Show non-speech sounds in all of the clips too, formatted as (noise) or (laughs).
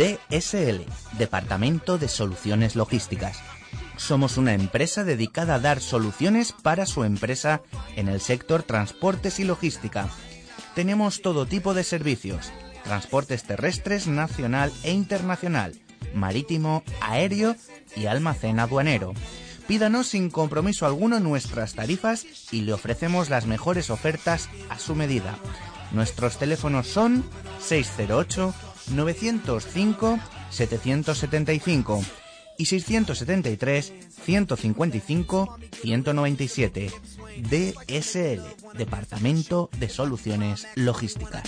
DSL, Departamento de Soluciones Logísticas. Somos una empresa dedicada a dar soluciones para su empresa en el sector transportes y logística. Tenemos todo tipo de servicios, transportes terrestres nacional e internacional, marítimo, aéreo y almacén aduanero. Pídanos sin compromiso alguno nuestras tarifas y le ofrecemos las mejores ofertas a su medida. Nuestros teléfonos son 608 905 775 y 673 155 197. DSL, Departamento de Soluciones Logísticas.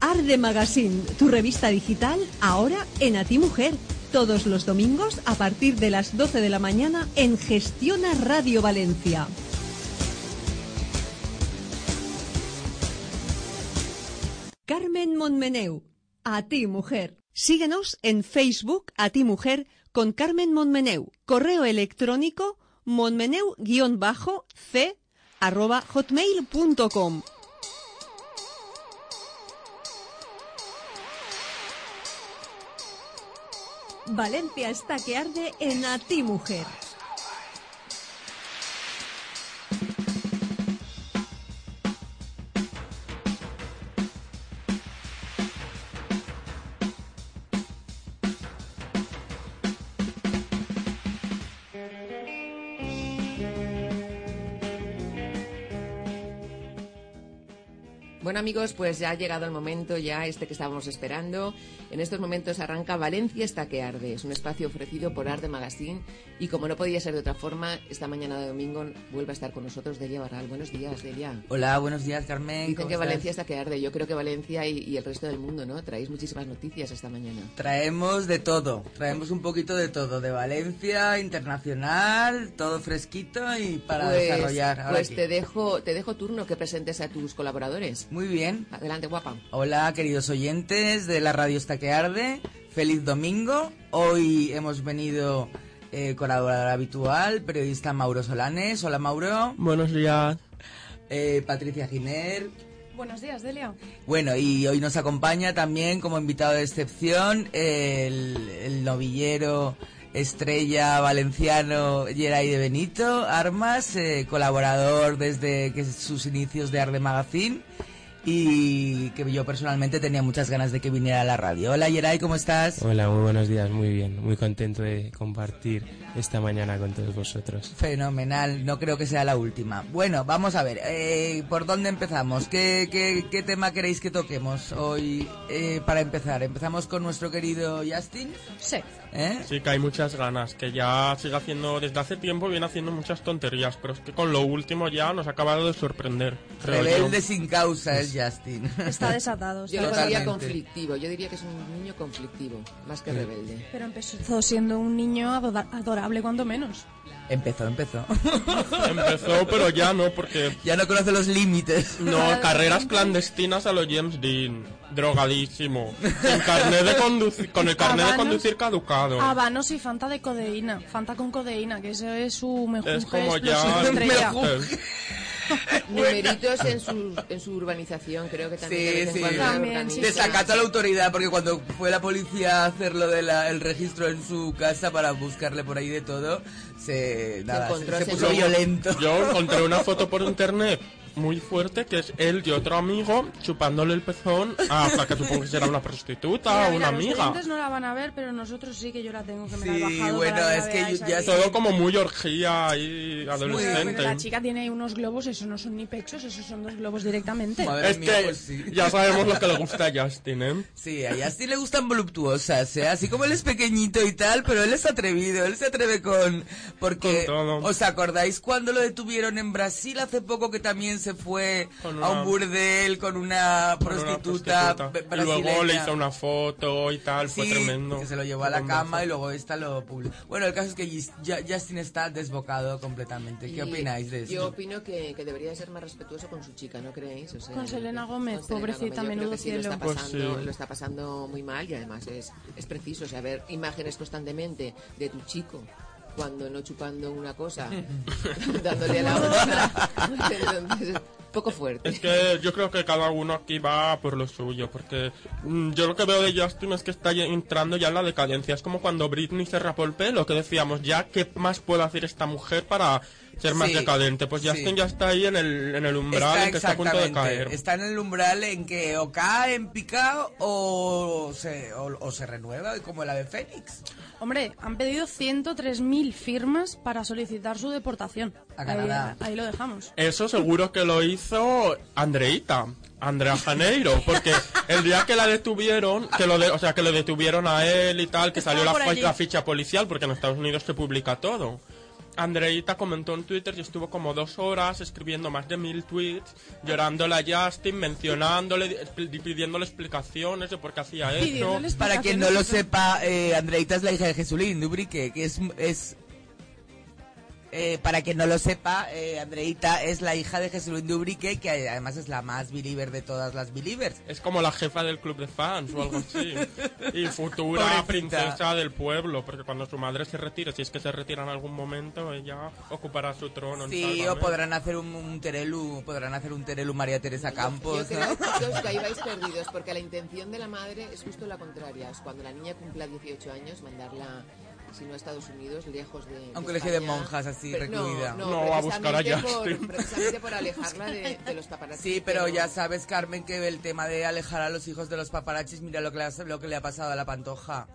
Arde Magazine, tu revista digital, ahora en A Ti Mujer. Todos los domingos a partir de las 12 de la mañana en Gestiona Radio Valencia. Carmen Monmeneu, A Ti Mujer. Síguenos en Facebook A Ti Mujer con Carmen Monmeneu. Correo electrónico monmeneu-c arroba. Valencia está que arde en A Ti Mujer. Bueno amigos, pues ya ha llegado el momento, ya este que estábamos esperando. En estos momentos arranca Valencia está que arde. Es un espacio ofrecido por Arde Magazine y como no podía ser de otra forma, esta mañana de domingo vuelve a estar con nosotros Delia Barral. Buenos días, Delia. Hola, buenos días, Carmen. Dicen ¿cómo que estás? Valencia está que arde. Yo creo que Valencia y, y el resto del mundo, ¿no? Traéis muchísimas noticias esta mañana. Traemos de todo, traemos un poquito de todo, de Valencia, internacional, todo fresquito y para pues desarrollar. ahora pues aquí. te dejo, te dejo turno que presentes a tus colaboradores. Muy bien. Adelante, guapa. Hola, queridos oyentes de la radio Está que Arde. Feliz domingo. Hoy hemos venido eh, colaborador habitual, periodista Mauro Solanes. Hola, Mauro. Buenos días. Eh, Patricia Giner. Buenos días, Delia. Bueno, y hoy nos acompaña también como invitado de excepción el, el novillero estrella valenciano Geray de Benito Armas, eh, colaborador desde que sus inicios de Arde Magazine y que yo personalmente tenía muchas ganas de que viniera a la radio. Hola Geray, ¿cómo estás? Hola, muy buenos días, muy bien. Muy contento de compartir esta mañana con todos vosotros. Fenomenal, no creo que sea la última. Bueno, vamos a ver, eh, ¿por dónde empezamos? ¿Qué, qué, qué tema queréis que toquemos hoy eh, para empezar? ¿Empezamos con nuestro querido Justin? Sí. ¿Eh? Sí, que hay muchas ganas, que ya sigue haciendo, desde hace tiempo viene haciendo muchas tonterías, pero es que con lo último ya nos ha acabado de sorprender. creo yo. Rebelde sin causa es Justin. Está desatado. Yo está lo Totalmente. diría desatado. conflictivo. Yo diría que es un niño conflictivo, más que rebelde. Pero empezó siendo un niño adoda- adorable, cuando menos. Empezó, empezó. Empezó, pero ya no, porque ya no conoce los límites. no, carreras clandestinas a los James Dean, drogadísimo, sin carnet de conducir, con el carnet de Habanos. conducir caducado. Habanos y Fanta de codeína. Fanta con codeína, que ese es su mejor Es como ya... (laughs) (laughs) Numeritos en su, en su urbanización, creo que también. Sí, sí. También, Desacato a la autoridad porque cuando fue la policía a hacer lo del registro en su casa para buscarle por ahí de todo, se, nada, se, puso violento. Yo encontré una foto por internet muy fuerte que es él y otro amigo chupándole el pezón a la que supongo que será una prostituta Mira, o una los amiga. oyentes no la van a ver, pero nosotros sí que yo la tengo que me la he Sí, bajado. bueno, para es que veáis ya. Todo como muy orgía y adolescente. la chica tiene unos globos, esos no son ni pechos, esos son dos globos directamente. Madre Es mía, que pues sí. ya sabemos lo que le (laughs) gusta a Justin, ¿eh? Sí, a Justin le gustan voluptuosas, ¿eh? Así como él es pequeñito y tal, pero él es atrevido, él se atreve con... Porque, Con todo. ¿os acordáis cuando lo detuvieron en Brasil hace poco que también se fue Con a una- un burdel con una Con una prostituta, prostituta. b- Y luego le brasileña. hizo una foto y tal, fue Sí, tremendo. que se lo llevó a la Fue cama y luego esta lo publicó. Bueno, el caso es que Justin está desbocado completamente. ¿Qué Y opináis de eso? Yo opino que, que debería ser más respetuoso con su chica, ¿no creéis? O sea, Con Selena Gómez, con Selena pobrecita, Gómez. Menudo sí, lo cielo. está, Pues pasando, sí. lo está pasando muy mal y además es, es preciso. O sea, ver imágenes constantemente de tu chico cuando no chupando una cosa, (laughs) dándole a la otra. Entonces, poco fuerte. Es que yo creo que cada uno aquí va por lo suyo, porque mm, yo lo que veo de Justin es que está entrando ya en la decadencia. Es como cuando Britney se rapó el pelo, que decíamos, ya, ¿qué más puede hacer esta mujer para ser más Sí, decadente? Pues Justin sí. ya está ahí en el, en el umbral en que está a punto de caer. Está en el umbral en que o cae en picado o se, o, o se renueva, como la de Fénix. Hombre, han pedido 103.000 firmas para solicitar su deportación. A Canadá. Ahí, ahí lo dejamos. Eso seguro que lo hizo Andreita, Andrea Janeiro, porque el día que la detuvieron, que lo de- o sea, que lo detuvieron a él y tal, que salió la, ficha policial, porque en Estados Unidos se publica todo. Andreita comentó en Twitter y estuvo como dos horas escribiendo más de mil tweets, llorándole a Justin, mencionándole, pidiéndole explicaciones de por qué hacía eso. Para quien no lo sepa, eh, Andreita es la hija de Jesulín Dubrique, que es... es eh, para quien no lo sepa, eh, Andreita es la hija de Jesulín Dubrique, que además es la más believer de todas las believers. Es como la jefa del club de fans o algo así. (laughs) Y futura Pobrecita. princesa del pueblo, porque cuando su madre se retire, si es que se retira en algún momento, ella ocupará su trono. en Sí, o podrán hacer un, un terelu, podrán hacer un terelu María Teresa Campos, Yo creo, chicos, (laughs) que ahí vais perdidos, porque la intención de la madre es justo la contraria. Es cuando la niña cumpla 18 años, mandarla, si no a Estados Unidos, lejos de. A un de colegio de monjas así, Pero recluida. No, No, a buscar a precisamente Justin. por, precisamente por alejarla de, de los paparazzi. Sí, pero ya sabes, Carmen, que el tema de alejar a los hijos de los paparazzis, mira lo que le ha, lo que le ha pasado a la Pantoja.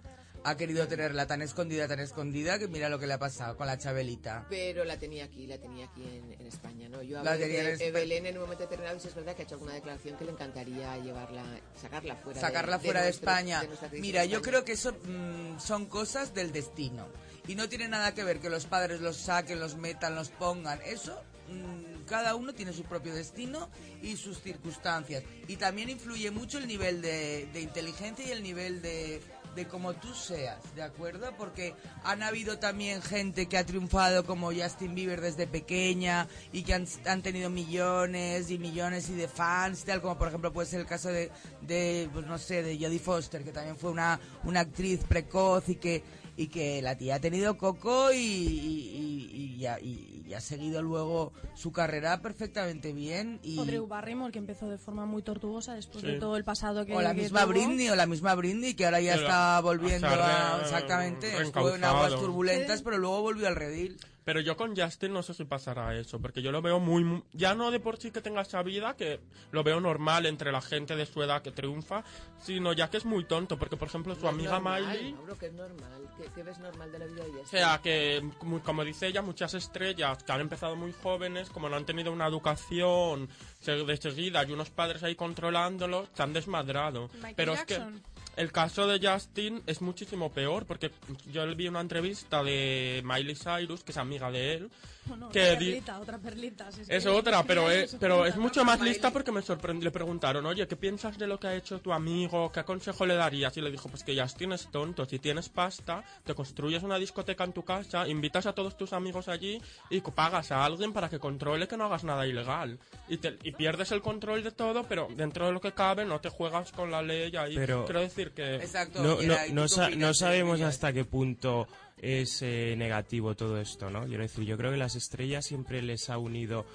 Ha querido tenerla tan escondida, tan escondida, que mira lo que le ha pasado con la Chabelita. Pero la tenía aquí, la tenía aquí en, en España, ¿no? Yo en de. Belén en un momento determinado y es verdad que ha hecho alguna declaración que le encantaría llevarla, sacarla fuera Sacarla de, fuera de, nuestro- España. de Mira, yo creo que eso mm, son cosas del destino. Y no tiene nada que ver que los padres los saquen, los metan, los pongan. Eso, mm, cada uno tiene su propio destino y sus circunstancias. Y también influye mucho el nivel de, de inteligencia y el nivel de, de cómo tú seas, ¿de acuerdo? Porque han habido también gente que ha triunfado como Justin Bieber desde pequeña y que han, han tenido millones y millones y de fans, tal como por ejemplo puede ser el caso de, de pues no sé, de Jodie Foster, que también fue una, una actriz precoz y que, y que la tía ha tenido coco y, y, y- y y- ha seguido luego su carrera perfectamente bien. Y, O Drew Barrymore, que empezó de forma muy tortuosa después Sí. de todo el pasado que o la que misma tuvo. Britney, o la misma Britney, que ahora ya Pero está volviendo a... Exactamente, estuvo en aguas turbulentas, pero luego volvió al redil. Pero yo con Justin no sé si pasará eso, porque yo lo veo muy, muy- Ya no de por sí que tenga esa vida, que lo veo normal entre la gente de su edad que triunfa, sino ya que es muy tonto, porque por ejemplo su No amiga normal, Miley... Mauro, que es normal. ¿Qué, qué ves normal de la vida de Justin? O sea, que como, como dice ella, muchas estrellas que han empezado muy jóvenes, como no han tenido una educación de seguida y unos padres ahí controlándolos, se han desmadrado. Michael Pero Jackson. es que el caso de Justin es muchísimo peor, porque yo vi una entrevista de Miley Cyrus, que es amiga de él, (laughs) Que otra di- perlita, otra perlita. si es que otra, pero (laughs) es, pero es mucho más lista porque me sorprendió. Le preguntaron, oye, ¿qué piensas de lo que ha hecho tu amigo? ¿Qué consejo le darías? Y le dijo, pues que Justin es tonto. Si tienes pasta, te construyes una discoteca en tu casa, invitas a todos tus amigos allí y pagas a alguien para que controle que no hagas nada ilegal. Y, te- y pierdes el control de todo, pero dentro de lo que cabe no te juegas con la ley ahí. Pero- Quiero decir que... Exacto. No, no, Geray, ¿tú no, sa- sabemos hasta qué punto es eh, negativo todo esto, ¿no? Quiero decir, yo creo que las estrellas siempre les ha unido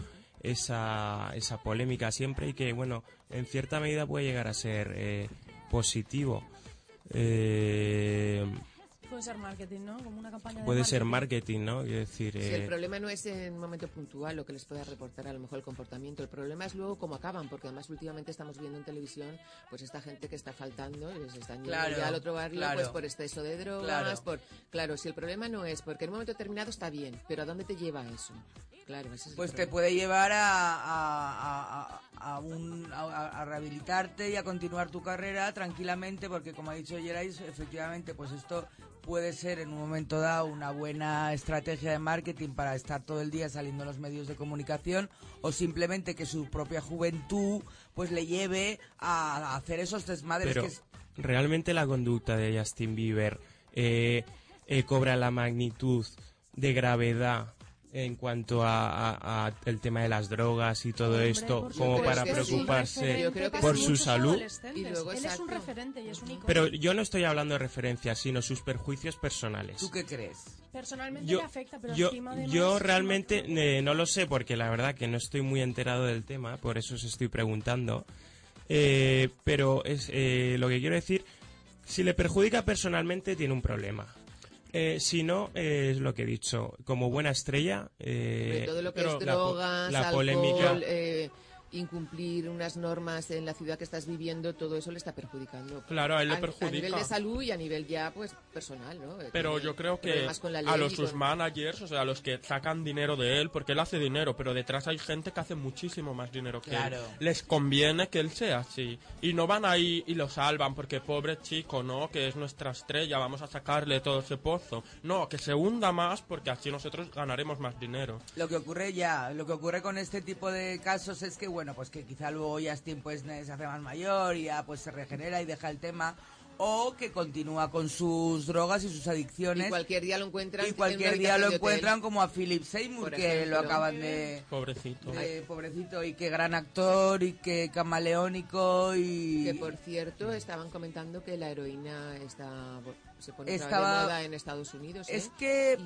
esa, esa polémica siempre y que, bueno, en cierta medida puede llegar a ser eh, positivo. Eh, Puede ser marketing, ¿no? Como una campaña de puede ser marketing, ¿no? Quiero decir, Si el eh, problema no es en un momento puntual lo que les pueda reportar a lo mejor el comportamiento, el problema es luego cómo acaban, porque además últimamente estamos viendo en televisión pues esta gente que está faltando, y les están yendo Claro, ya al otro barrio claro. pues por exceso de drogas, Claro. por claro, si el problema no es porque en un momento determinado está bien, pero ¿a dónde te lleva eso? claro. ese es el Pues te problema. puede llevar a, a- a- a- un- a- a rehabilitarte y a continuar tu carrera tranquilamente, porque como ha dicho Gerais, efectivamente, pues esto puede ser en un momento dado una buena estrategia de marketing para estar todo el día saliendo en los medios de comunicación o simplemente que su propia juventud pues le lleve a hacer esos desmadres Pero que es- realmente la conducta de Justin Bieber eh, eh, cobra la magnitud de gravedad en cuanto a, a- a el tema de las drogas y todo Hombre, esto como para preocuparse por su salud. adolescentes. Y luego, Él es un referente y es un icono. Pero yo no estoy hablando de referencias, sino sus perjuicios personales. ¿Tú qué crees? Personalmente Yo, le afecta, pero yo, encima de yo más- realmente eh, no lo sé porque la verdad que no estoy muy enterado del tema, por eso os estoy preguntando. Eh, pero es eh, lo que quiero decir, si le perjudica personalmente tiene un problema. Eh, si no, eh, es lo que he dicho, como buena estrella... eh, todo lo que pero es la drogas, la alcohol, polémica- eh, incumplir unas normas en la ciudad que estás viviendo, todo eso le está perjudicando. Claro, a él le A nivel perjudica. de salud y a nivel ya, pues, personal, ¿no? Eh, Pero tiene yo creo que problemas con la a los sus con- managers, o sea, a los que sacan dinero de él, porque él hace dinero, pero detrás hay gente que hace muchísimo más dinero que Claro. él. Les conviene que él sea así. Y no van ahí y lo salvan porque pobre chico, ¿no? Que es nuestra estrella, vamos a sacarle todo ese pozo. No, que se hunda más porque así nosotros ganaremos más dinero. Lo que ocurre ya, lo que ocurre con este tipo de casos es que, bueno, pues que quizá luego Justin pues se hace más mayor y ya pues se regenera y deja el tema, o que continúa con sus drogas y sus adicciones. Y cualquier día lo encuentran. y cualquier día lo encuentran como a Philip Seymour, que lo acaban de, Pobrecito. de- pobrecito, y que gran actor, y que camaleónico, y... Que por cierto, estaban comentando que la heroína está se pone Estaba- de moda en Estados Unidos. ¿eh? Es que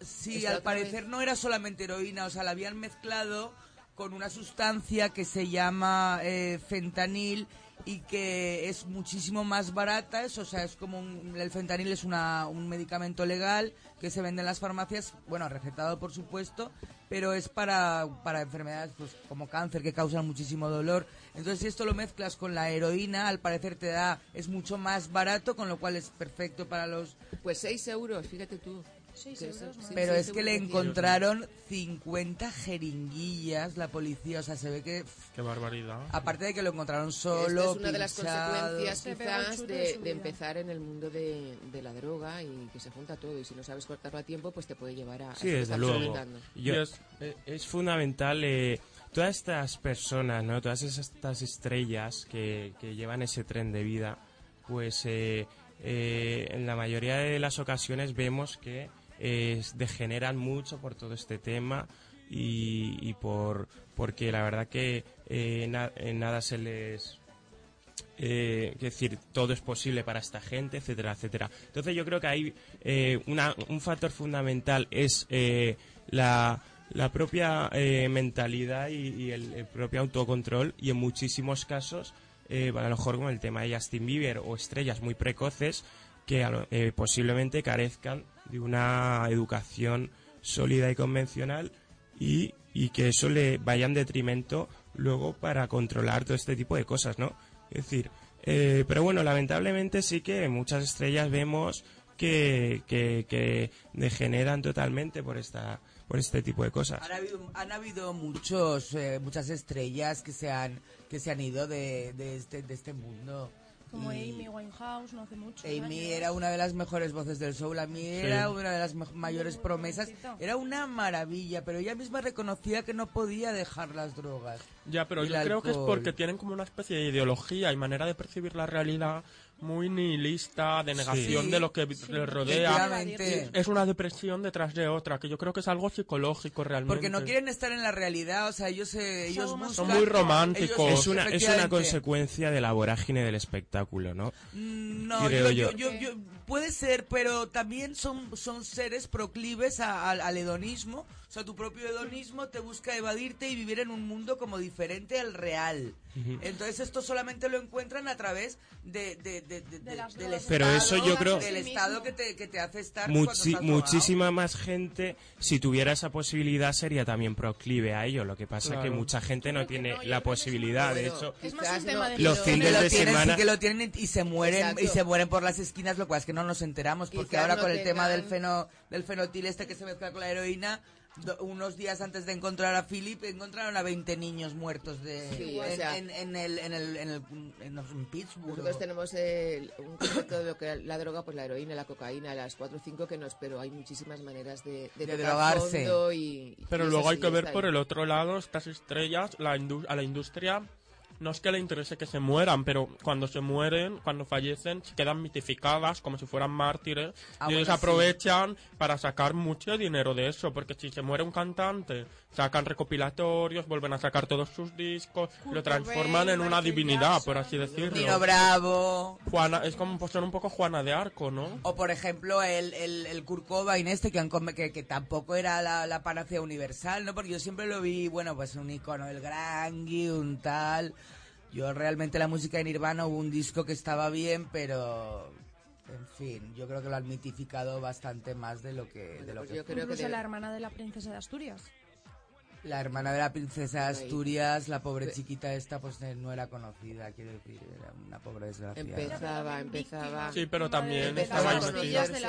Y sí, al vez- parecer no era solamente heroína, o sea, la habían mezclado con una sustancia que se llama eh, fentanil y que es muchísimo más barata, es, o sea, es como un- el fentanil es una, un medicamento legal que se vende en las farmacias, bueno, recetado por supuesto, pero es para, para enfermedades pues, como cáncer que causan muchísimo dolor. Entonces, si esto lo mezclas con la heroína, al parecer te da, es mucho más barato, con lo cual es perfecto para los Pues 6 euros, fíjate tú. Euros, pero es que le encontraron 50 jeringuillas la policía, o sea, se ve que Qué barbaridad. aparte de que lo encontraron Esto solo, es una de las consecuencias quizás de empezar en el mundo de, de la droga y que se junta todo y si no sabes cortarlo a tiempo pues te puede llevar a, a Sí, que desde luego. Yo- es- eh, es fundamental eh, todas estas personas, ¿no? Todas estas estrellas que, que llevan ese tren de vida, pues eh, eh, en la mayoría de las ocasiones vemos que degeneran mucho por todo este tema y, por porque la verdad que eh, nada se les eh, decir, todo es posible para esta gente, etcétera, etcétera. Entonces yo creo que hay eh, una- un factor fundamental es eh, la, la propia eh, mentalidad y, el, el propio autocontrol y en muchísimos casos, eh, a lo mejor con el tema de Justin Bieber o estrellas muy precoces que eh, posiblemente carezcan de una educación sólida y convencional y, y que eso le vaya en detrimento luego para controlar todo este tipo de cosas, ¿no? Es decir, eh, pero bueno, lamentablemente sí que muchas estrellas vemos que, que, que degeneran totalmente por esta por este tipo de cosas. Han habido, han habido muchos, eh, muchas estrellas que se han, que se han ido de, de este, de este mundo. Como Y Amy Winehouse, no hace mucho. Amy años. era una de las mejores voces del soul, a mí era una de las mayores promesas, era una maravilla, pero ella misma reconocía que no podía dejar las drogas. Ya, pero yo creo que es porque tienen como una especie de ideología y manera de percibir la realidad muy nihilista, de negación Sí. de lo que Sí, les no rodea. Es una depresión detrás de otra, que yo creo que es algo psicológico realmente. Porque no quieren estar en la realidad, o sea, ellos, eh, ellos Son buscan... muy románticos. ellos- Es una, es una consecuencia de la vorágine del espectáculo, ¿no? Mm, No, Creo yo, yo. yo- yo- puede ser, pero también son, son seres proclives a- al hedonismo. O sea, tu propio hedonismo te busca evadirte y vivir en un mundo como diferente al real. Entonces esto solamente lo encuentran a través de, de- de- de- De las del. Pero Estado, eso yo creo- Del Estado que te, que te hace estar Muchi- muchísima más gente, si tuviera esa posibilidad, sería también proclive a ello. Lo que pasa es que mucha gente no tiene no, la posibilidad. De hecho, Es más Quizás un tema no- de Los fines lo de tienen, semana- sí que lo tienen y se mueren Exacto. y se mueren por las esquinas, lo cual es que no nos enteramos porque ahora no con el tema del feno del fenotil este que se mezcla con la heroína unos días antes de encontrar a Philip, encontraron a 20 niños muertos de, Sí, o en, sea- en- en el, en, el, en, el- en- Pittsburgh. Nosotros tenemos el- un concepto de lo que la droga, pues la heroína, la cocaína, las 4 o 5 que nos, pero hay muchísimas maneras de, de, drogarse. y, Pero luego hay sí, que ver por ahí. el otro lado, estas estrellas, la a la industria no es que le interese que se mueran, pero cuando se mueren, cuando fallecen, se quedan mitificadas como si fueran mártires Ah, y ellos bueno, sí. aprovechan para sacar mucho dinero de eso, porque si se muere un cantante, sacan recopilatorios, vuelven a sacar todos sus discos, Kurt lo transforman en una Michael divinidad, Jackson, por así decirlo. Nino Bravo. Juana, es como pues, ser un poco Juana de Arco, ¿no? O por ejemplo el, el, el Kurt Cobain este que, han que, que tampoco era la, la panacea universal, ¿no? Porque yo siempre lo vi, bueno, pues un icono del grunge, un tal... Yo realmente la música de Nirvana hubo un disco que estaba bien, pero... En fin, yo creo que lo han mitificado bastante más de lo que, de lo Pues que yo creo que debe- la hermana de la princesa de Asturias. La hermana de la princesa de. Asturias, la pobre chiquita esta, pues eh, no era conocida, quiero decir, era una pobre desgraciada. Empezaba, empezaba. Sí, pero también estaba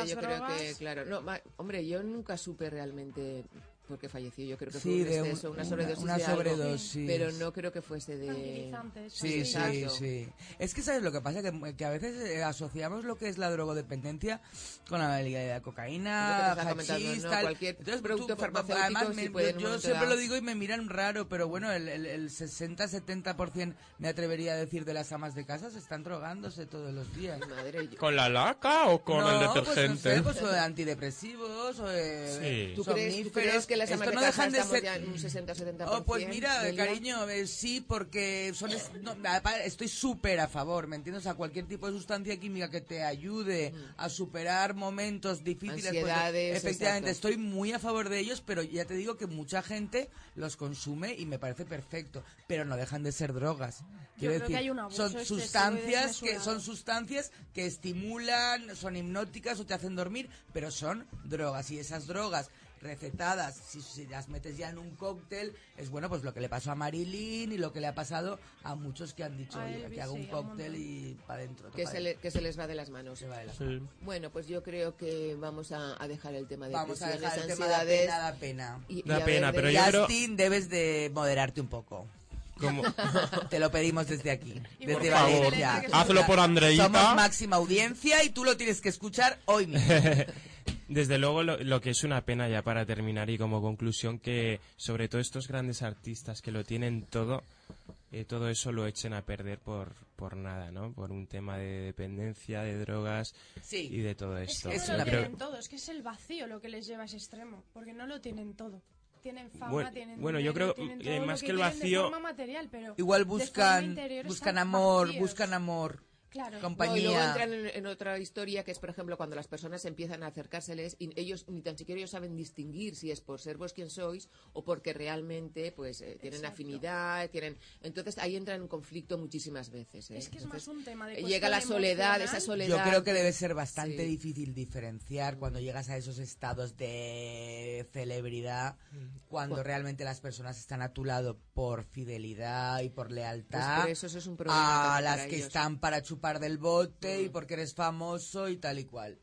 yo creo que, claro. No, ma- hombre, yo nunca supe realmente por qué falleció. Yo creo que Sí, fue de un un- exceso, una una- sobredosis una de algo, pero no creo que fuese de... Sí, sí, sí. Es que sabes lo que pasa, que, que a veces eh, asociamos lo que es la drogodependencia con la, la, la cocaína, que hachís, ¿no? tal. Cualquier producto farmacéutico además, sí me- yo, un siempre lo digo y me miran raro, pero bueno, el, el, el 60-70% me atrevería a decir de las amas de casa se están drogándose todos los días. Madre, ¿Con la laca o con el No, detergente? Pues, no sé, pues o de antidepresivos o de Sí. ¿Tú crees, ¿Tú crees que las Esto amas de no casa dejan de ser- ya en un 60 o 70%? Oh, pues mira, Delia? cariño, eh, sí, porque son es- no, apa- estoy súper a favor, ¿me entiendes? A cualquier tipo de sustancia química que te ayude a superar momentos difíciles. pues, Ansiedades, efectivamente, exacto. estoy muy a favor de ellos, pero ya te digo que mucha gente los consume y me parece perfecto, pero no dejan de ser drogas. Quiero decir, que hay un abuso son sustancias que son sustancias que estimulan, son hipnóticas o te hacen dormir, pero son drogas y esas drogas recetadas, si, si las metes ya en un cóctel, es bueno, pues lo que le pasó a Marilyn y lo que le ha pasado a muchos que han dicho, oye, que hago un cóctel y para adentro. que se, le- que se les va de las manos. Se va de la- Sí. Bueno, pues yo creo que vamos a, a dejar el tema de Vamos a dejar el tema ansiedades. pena, da pena. y- y Da pena, de- pero yo creo- Justin, debes de moderarte un poco. Como, (laughs) Te lo pedimos desde aquí, Y desde por favor, Valencia. hazlo por Andreita. Somos máxima audiencia y tú lo tienes que escuchar hoy mismo. (laughs) Desde luego, lo, lo que es una pena ya para terminar y como conclusión, que sobre todo estos grandes artistas que lo tienen todo, eh, todo eso lo echen a perder por, por nada, ¿no? Por un tema de dependencia, de drogas Sí. y de todo Es esto. que Es no una lo Creo- tienen todo, es que es el vacío lo que les lleva a ese extremo, porque no lo tienen todo. Tienen fama, Bueno, tienen bueno, yo creo, tienen eh, más lo que el vacío- material, pero Igual buscan, buscan amor, vacíos. buscan amor, Claro. No, y compañía. luego entran en, en otra historia que es, por ejemplo, cuando las personas empiezan a acercárseles y ellos ni tan siquiera ellos saben distinguir si es por ser vos quien sois o porque realmente pues eh, tienen Exacto. afinidad, tienen entonces ahí entran en conflicto muchísimas veces. ¿eh? Es que es Entonces, más un tema de eh, llega la soledad, emocional. esa soledad. Yo creo que debe ser bastante Sí. difícil diferenciar cuando llegas a esos estados de celebridad, cuando Bueno. realmente las personas están a tu lado por fidelidad y por Pues lealtad por eso eso es un problema a las que ellos. están para chupar del bote y Mm. porque eres famoso y tal y cual.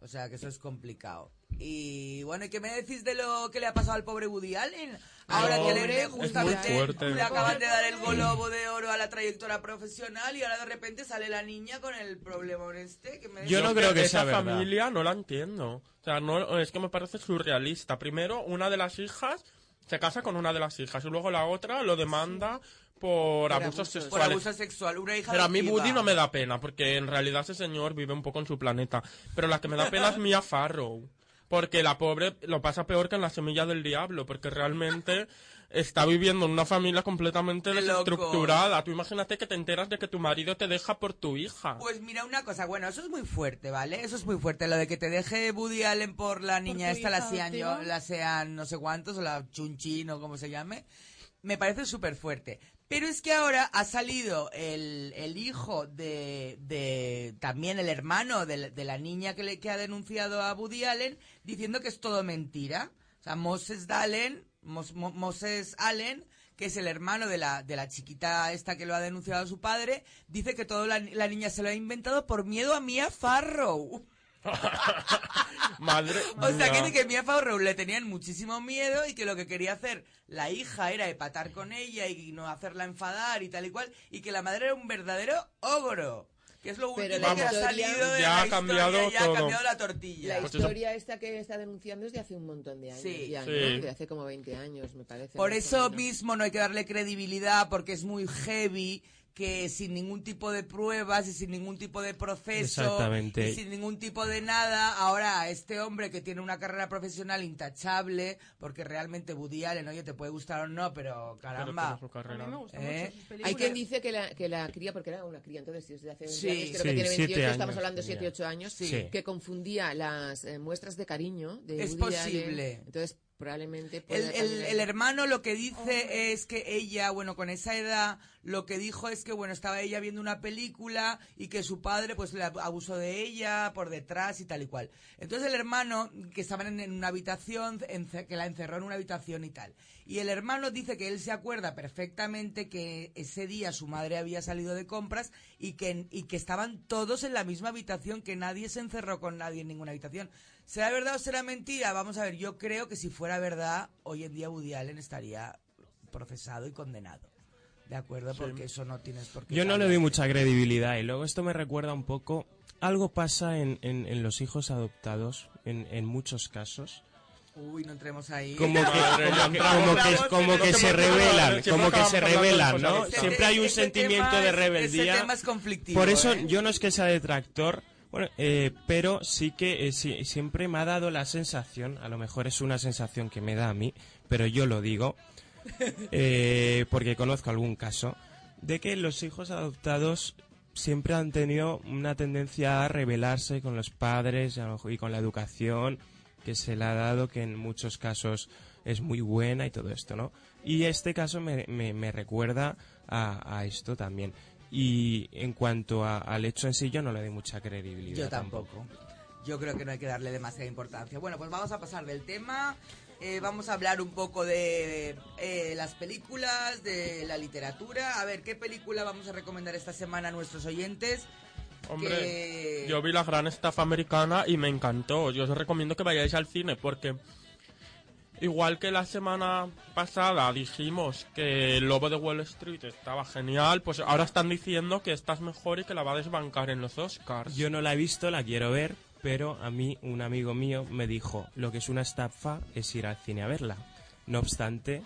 O sea que eso es complicado. Y bueno, ¿y qué me decís de lo que le ha pasado al pobre Woody Allen? Ahora que le, justamente le acaban de dar el globo de oro a la trayectoria profesional y ahora de repente sale la niña con el problema este. Que me Yo no Yo creo que esa sea verdad. familia no la entiendo. O sea, no, es que me parece surrealista. Primero, una de las hijas se casa con una de las hijas y luego la otra lo demanda por, Por abusos abusos. por sexuales. abuso sexual, una hija Pero a mí. Woody no me da pena, porque en realidad ese señor vive un poco en su planeta. Pero la que me da pena es (laughs) Mia Farrow. Porque la pobre lo pasa peor que en la semilla del diablo, porque realmente (laughs) está viviendo en una familia completamente desestructurada. Tú imagínate que te enteras de que tu marido te deja por tu hija. Pues mira una cosa, bueno, eso es muy fuerte, ¿vale? Eso es muy fuerte. Lo de que te deje Woody Allen por la niña esta, la sean, yo, la sean no sé cuántos, o la Chunchin o como se llame, me parece súper fuerte. Pero es que ahora ha salido el, el hijo de, de, también el hermano de, de la niña que, le, que ha denunciado a Woody Allen, diciendo que es todo mentira. O sea, Moses Allen, Mos- Mo- Moses Allen, que es el hermano de la, de la chiquita esta que lo ha denunciado a su padre, dice que todo la, la niña se lo ha inventado por miedo a Mia Farrow. (laughs) Madre O sea, que dice que Mia Farrow le tenían muchísimo miedo y que lo que quería hacer la hija era empatar con ella y no hacerla enfadar y tal y cual, y que la madre era un verdadero ogro. Que es lo Pero último la que ha historia- salido de Ya la ha cambiado historia, ya todo. ha cambiado la tortilla. La Pues eso- historia esta que está denunciando es de hace un montón de años. Sí. ya, Sí. ¿no? De hace como 20 años, me parece. Por eso mismo no hay que darle credibilidad porque es muy heavy que sin ningún tipo de pruebas y sin ningún tipo de proceso Exactamente. y sin ningún tipo de nada, ahora este hombre que tiene una carrera profesional intachable, porque realmente Woody Allen, oye, te puede gustar o no, pero Pero caramba, tiene su A mí me gusta ¿Eh? mucho sus. Hay quien dice que la, que la cría, porque era una cría entonces, si es de hace 20 Sí, años, creo sí, que tiene siete 28, estamos años hablando de tenía. 7, 8 años, Sí. que confundía las eh, muestras de cariño de Es Woody Allen. posible. Entonces, probablemente... El, el- hermano lo que dice es que ella, bueno, con esa edad, lo que dijo es que, bueno, estaba ella viendo una película y que su padre, pues, le ab- abusó de ella por detrás y tal y cual. Entonces el hermano, que estaban en, en una habitación, que la encerró en una habitación y tal. Y el hermano dice que él se acuerda perfectamente que ese día su madre había salido de compras y que, y que estaban todos en la misma habitación, que nadie se encerró con nadie en ninguna habitación. ¿Será verdad o será mentira? Vamos a ver, yo creo que si fuera verdad, hoy en día Woody Allen estaría procesado y condenado. ¿De acuerdo? Porque eso no tienes por qué. Yo no le doy mucha credibilidad y luego esto me recuerda un poco... Algo pasa en, en- en los hijos adoptados, en, en muchos casos. Uy, no entremos ahí. Como que, como que, como se siempre como que se cosas ¿no? Siempre hay un Ese sentimiento de rebeldía. Ese tema es conflictivo. Por eso ¿eh? yo no es que sea detractor, bueno, eh, pero sí que eh, sí- siempre me ha dado la sensación, a lo mejor es una sensación que me da a mí, pero yo lo digo, (laughs) eh, porque conozco algún caso, de que los hijos adoptados siempre han tenido una tendencia a rebelarse con los padres y con la educación que se le ha dado, que en muchos casos es muy buena y todo esto, ¿no? Y este caso me, me- me recuerda a, a esto también. Y en cuanto a- al hecho en sí, yo no le doy mucha credibilidad. Yo tampoco. Yo creo que no hay que darle demasiada importancia. Bueno, pues vamos a pasar del tema. Eh, vamos a hablar un poco de eh, las películas, de la literatura. A ver, ¿qué película vamos a recomendar esta semana a nuestros oyentes? Hombre, Que- yo vi la gran estafa americana y me encantó. Yo os recomiendo que vayáis al cine porque igual que la semana pasada dijimos que el Lobo de Wall Street estaba genial, pues ahora están diciendo que esta es mejor y que la va a desbancar en los Oscars. Yo no la he visto, la quiero ver, pero a mí un amigo mío me dijo, lo que es una estafa es ir al cine a verla. No obstante,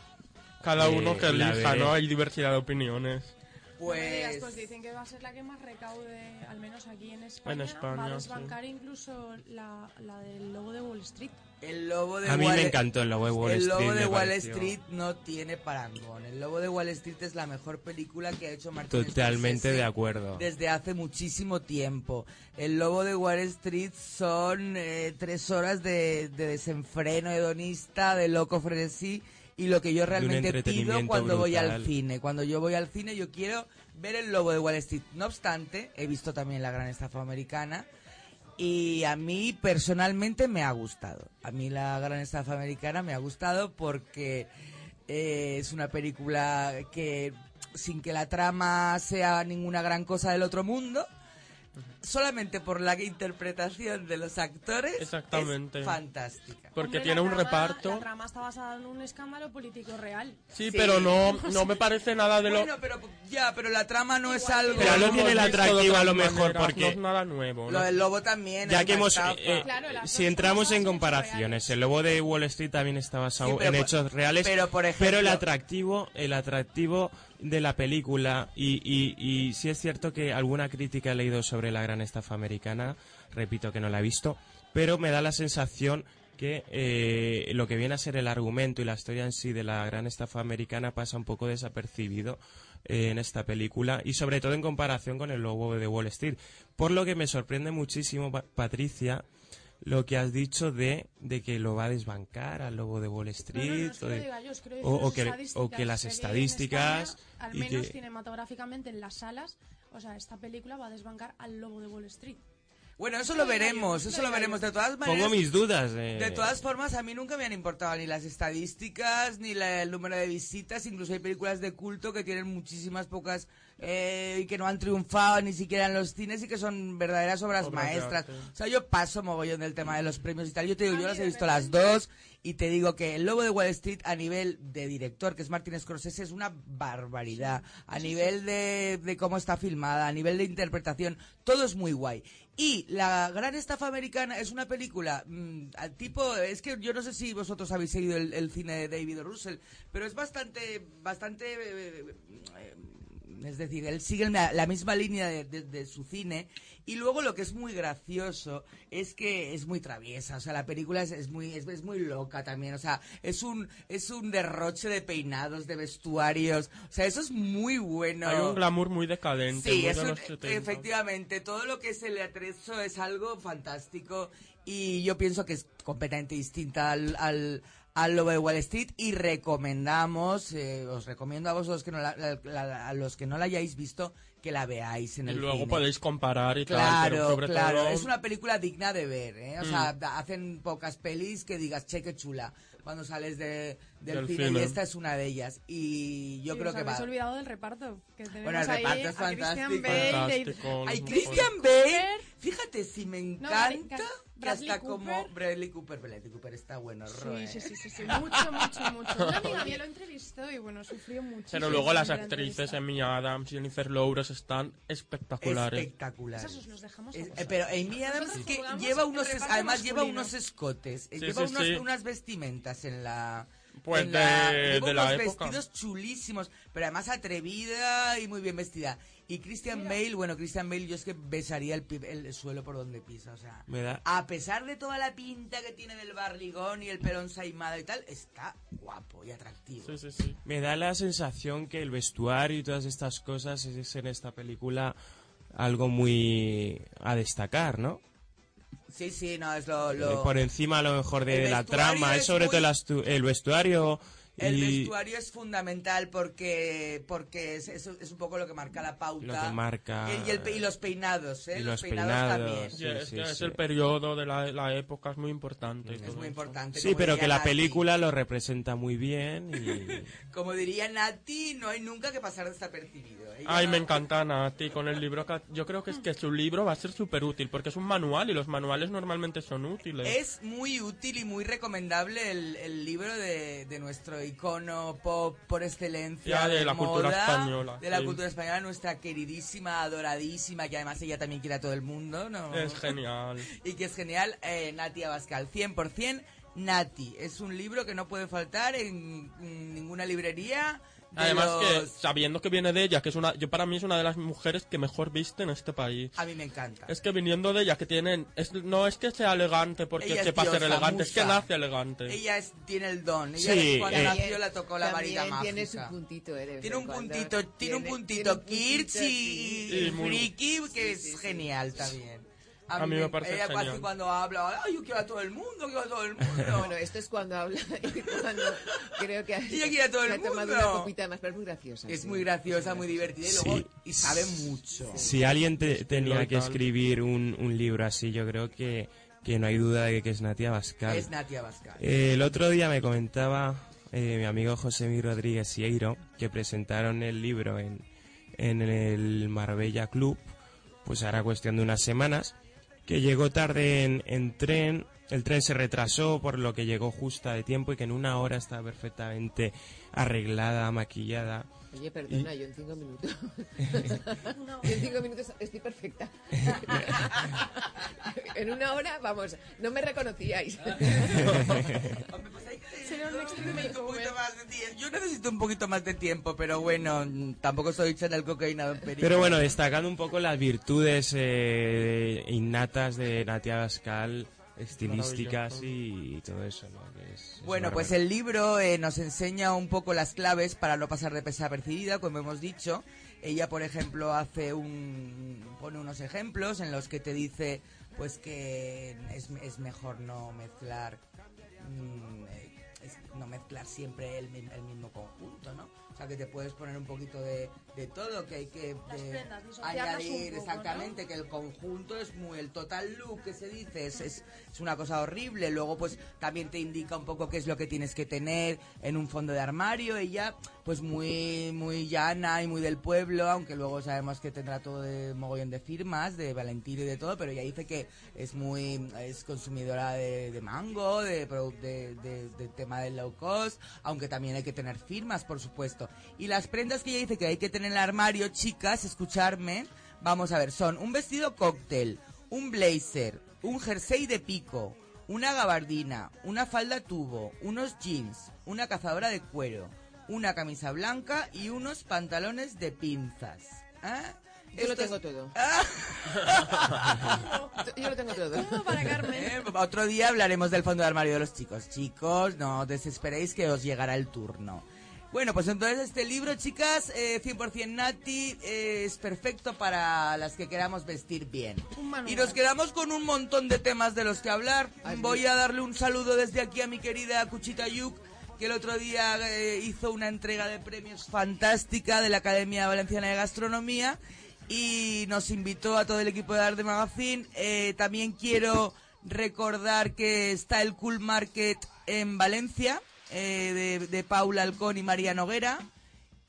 Cada eh, uno que la elija. ¿no? Hay diversidad de opiniones. Pues... Pues, dicen que va a ser la que más recaude, al menos aquí en España. España, va a sí. desbancar incluso la, la del logo de Wall Street. el lobo de a mí Wall me encantó el lobo de Wall el Street. lobo de me Wall pareció Street no tiene parangón. El lobo de Wall Street es la mejor película que ha hecho Martin Totalmente Scorsese de acuerdo. Desde hace muchísimo tiempo. El lobo de Wall Street son eh, tres horas de, de desenfreno hedonista, de loco frenesí. Y lo que yo realmente pido cuando voy al cine. Cuando yo voy al cine, yo quiero ver el lobo de Wall Street. No obstante, he visto también la gran estafa americana. Y a mí personalmente me ha gustado. A mí la gran estafa americana me ha gustado porque eh, es una película que sin que la trama sea ninguna gran cosa del otro mundo, solamente por la interpretación de los actores Exactamente. es fantástica. Porque Hombre, tiene un trama- reparto. La trama está basada en un escándalo político real. Sí, Sí. pero no, (laughs) no me parece nada de lo... Bueno, pero ya, pero la trama no es algo... Pero no tiene el atractivo a lo mejor, maneras, porque- No es nada nuevo. Lo del lobo también. Ya es que hemos, eh, Claro, si entramos en comparaciones, el lobo de Wall Street también está basado Sí, en por- hechos reales, pero, por ejemplo- pero el atractivo, el atractivo de la película y, y, es cierto que alguna crítica he leído sobre la gran estafa americana, repito que no la he visto, pero me da la sensación que eh, lo que viene a ser el argumento y la historia en sí de la gran estafa americana pasa un poco desapercibido eh, en esta película y sobre todo en comparación con el lobo de Wall Street. Por lo que me sorprende muchísimo, Pa- Patricia, lo que has dicho de, de que lo va a desbancar al lobo de Wall No, no, no Street. es que o que las que- estadísticas. España, al y menos que- cinematográficamente en las salas, o sea, esta película va a desbancar al lobo de Wall Street. Bueno, eso lo veremos, eso lo veremos. De todas maneras, Pongo mis dudas. de- De todas formas, a mí nunca me han importado ni las estadísticas, ni la- el número de visitas. Incluso hay películas de culto que tienen muchísimas pocas eh, y que no han triunfado ni siquiera en los cines y que son verdaderas obras maestras. arte. O sea, yo paso mogollón del tema de los premios y tal. Yo te digo, yo las he visto las dos y te digo que El Lobo de Wall Street a nivel de director, que es Martin Scorsese, es una barbaridad. A nivel de, de cómo está filmada, a nivel de interpretación, todo es muy guay. Y La Gran Estafa Americana es una película mm, al tipo, es que yo no sé si vosotros habéis seguido el, el cine de David. Russell, pero es bastante, bastante... eh, eh, es decir, él sigue la, misma línea de, de- de su cine. Y luego lo que es muy gracioso es que es muy traviesa. O sea, la película es, es muy, es, es muy loca también. O sea, es un, es un derroche de peinados, de vestuarios. O sea, eso es muy bueno. Hay un glamour muy decadente, Sí, muy es de un- los 70. efectivamente, todo lo que es el atrezo es algo fantástico y yo pienso que es completamente distinta al, al, al Lobo de Wall Street y recomendamos, eh, os recomiendo a vosotros que no la, la- la- a los que no la hayáis visto que la veáis en Y el luego cine. podéis comparar y tal, Claro, pero sobre claro, todo... es una película digna de ver, ¿eh? O Mm. sea, da- hacen pocas pelis que digas, che, qué chula, cuando sales de, del, Del cine, y esta es una de ellas. Y yo Y creo que va... olvidado del reparto. Que tenemos Bueno, el ahí reparto es a Christian fantástico. Fantástico. Ay, Christian. Bale, fíjate si me No, encanta Bradley- que Bradley hasta como Cooper. Bradley Cooper, Bradley Cooper está bueno, Roe. Sí, sí, sí, sí, sí, mucho, mucho, mucho. Una amiga mía lo entrevistó y bueno, sufrió mucho. Pero luego las actrices Amy Adams, Jennifer Lawrence están espectaculares. Espectaculares. Los dejamos Es- pero Amy Adams Nosotros que lleva unos es- además lleva masculino. unos escotes, Sí, lleva sí, unos- sí. unas vestimentas en la Pues en la- de- de la unos época. vestidos chulísimos, pero además atrevida y muy bien vestida. Y Christian Bale, bueno, Christian Bale yo es que besaría el, el suelo por donde pisa, o sea, Me da- a pesar de toda la pinta que tiene del barrigón y el pelo ensaimado y tal, está guapo y atractivo. Sí, sí, sí. Me da la sensación que el vestuario y todas estas cosas es en esta película algo muy a destacar, ¿no? Sí, sí, no, es lo... Eh, lo- Por encima a lo mejor de la trama, es sobre todo el, el vestuario El y vestuario es fundamental porque porque es, es, es un poco lo que marca la pauta. lo que marca Y, y el pe- y los peinados, ¿eh? y los, los peinados, peinados, también. Sí, es, sí, que es sí. el periodo de la, la época, es muy importante. Es muy eso. importante. Sí, pero que la Nati. película lo representa muy bien y (laughs) Como diría Nati, no hay nunca que pasar desapercibido. Ella Ay, no- me encanta Nati con el libro. que- Yo creo que es que su libro va a ser súper útil porque es un manual y los manuales normalmente son útiles. Es muy útil y muy recomendable el, el libro de, de nuestro icono pop por excelencia Ya, de la cultura moda, española, de la sí. cultura española, nuestra queridísima, adoradísima, que además ella también quiere a todo el mundo, ¿no? Es genial. (laughs) y que es genial, eh, Nati Abascal, 100% Nati. Es un libro que no puede faltar en, ninguna librería. De Además los- que sabiendo que viene de ella, que es una, yo para mí es una de las mujeres que mejor viste en este país. A mí me encanta. Es que viniendo de ella, que tienen, es, no es que sea elegante porque Ella es sepa ser elegante, es que nace elegante. Ella es, tiene el don. Ella Sí, cuando eh, nació la tocó la varita mágica. tiene su puntito, eh, Tiene un cuando. puntito, tiene un puntito tiene un kirch puntito, sí. Y muy- friki que es sí, sí. genial también. A mí me parece ella genial. casi cuando habla, ay, yo quiero a todo el mundo, quiero a todo el mundo. (laughs) Bueno, esto es cuando habla (laughs) y cuando creo que ha, (laughs) Y aquí a todo el ha tomado mundo. una copita más, pero es muy graciosa. es sí. muy graciosa, muy divertida y luego Sí. y sabe mucho. si alguien te- tenía que escribir un, un libro así, yo creo que, que no hay duda de que es Natia Bascal. Es Natia Bascal. Eh, el otro día me comentaba eh, mi amigo José Mi Rodríguez Sieiro que presentaron el libro en, en el Marbella Club, pues ahora cuestión de unas semanas, que llegó tarde en, en tren, el tren se retrasó por lo que llegó justa de tiempo y que en una hora estaba perfectamente arreglada, maquillada. Oye, perdona, yo en cinco minutos. yo (laughs) en cinco minutos estoy perfecta. (laughs) en una hora, vamos, no me reconocíais. (laughs) necesito un poquito más de tiempo, pero bueno, tampoco soy Chanel cocaína Don Perico. Pero bueno, destacando un poco las virtudes eh, innatas de Natia Bascal, estilísticas y, todo eso, ¿no? Que es- es Bueno, pues el libro eh, nos enseña un poco las claves para no pasar de desapercibida, como hemos dicho. Ella, por ejemplo, hace un pone unos ejemplos en los que te dice, pues que es, es mejor no mezclar mm, es no mezclar siempre el, el mismo conjunto, ¿no? Sea, que te puedes poner un poquito de, de todo, que hay que de- añadir poco, exactamente que el conjunto es muy el total look que se dice es, es, es una cosa horrible. Luego pues también te indica un poco qué es lo que tienes que tener en un fondo de armario. Ella pues muy muy llana y muy del pueblo aunque luego sabemos que tendrá todo de mogollón de firmas de Valentino y de todo pero ella dice que es muy es consumidora de, de mango de, de- de tema del low cost aunque también hay que tener firmas por supuesto y las prendas que ella dice que hay que tener en el armario chicas escucharme Vamos a ver, son un vestido cóctel, un blazer, un jersey de pico, una gabardina, una falda tubo, unos jeans, una cazadora de cuero, una camisa blanca y unos pantalones de pinzas. ¿Ah? Yo lo es- tengo todo. (laughs) Ah, (laughs) Yo lo tengo todo. Todo para Carmen. eh, Otro día hablaremos del fondo de armario de los chicos. Chicos, no desesperéis que os llegará el turno. Bueno, pues entonces este libro, chicas, eh, 100% Nati, eh, es perfecto para las que queramos vestir bien. Y nos quedamos con un montón de temas de los que hablar. Voy a darle un saludo desde aquí a mi querida Cuchita Yuk, que el otro día eh, hizo una entrega de premios fantástica de la Academia Valenciana de Gastronomía y nos invitó a todo el equipo de Arte Magazine. Eh, también quiero recordar que está el Cool Market en Valencia, eh, de, de Paula Alcón y María Noguera.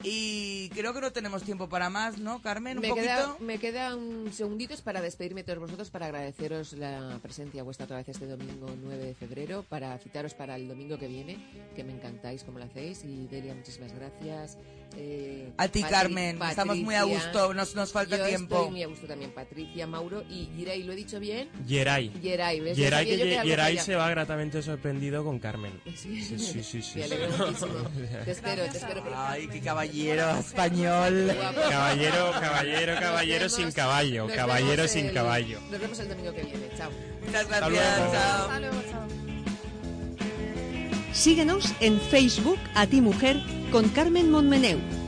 Y creo que no tenemos tiempo para más, ¿no, Carmen? ¿Un Me poquito? queda, me quedan segunditos para despedirme de todos vosotros, para agradeceros la presencia vuestra otra vez este domingo 9 de febrero, para citaros para el domingo que viene, que me encantáis como lo hacéis. Y Delia, muchísimas gracias. Eh, A ti, Patri- Carmen, estamos muy a Patricia, gusto, nos, nos falta yo tiempo. estoy muy a gusto también, Patricia, Mauro y Yeray, ¿lo he dicho bien? Yeray. Yeray, ¿ves? Yeray, que que Yeray se va gratamente sorprendido con Carmen. (laughs) Sí, Sí, sí, sí, sí. Me alegro muchísimo. Te espero, te espero. Ay, qué caballero español. Caballero, caballero, caballero sin caballo. nos Caballero vemos sin el- caballo. Nos vemos el domingo que viene. Chao. Muchas Hasta gracias, luego. chao. Hasta luego, chao. Síguenos en Facebook a ti mujer con Carmen Monmeneu.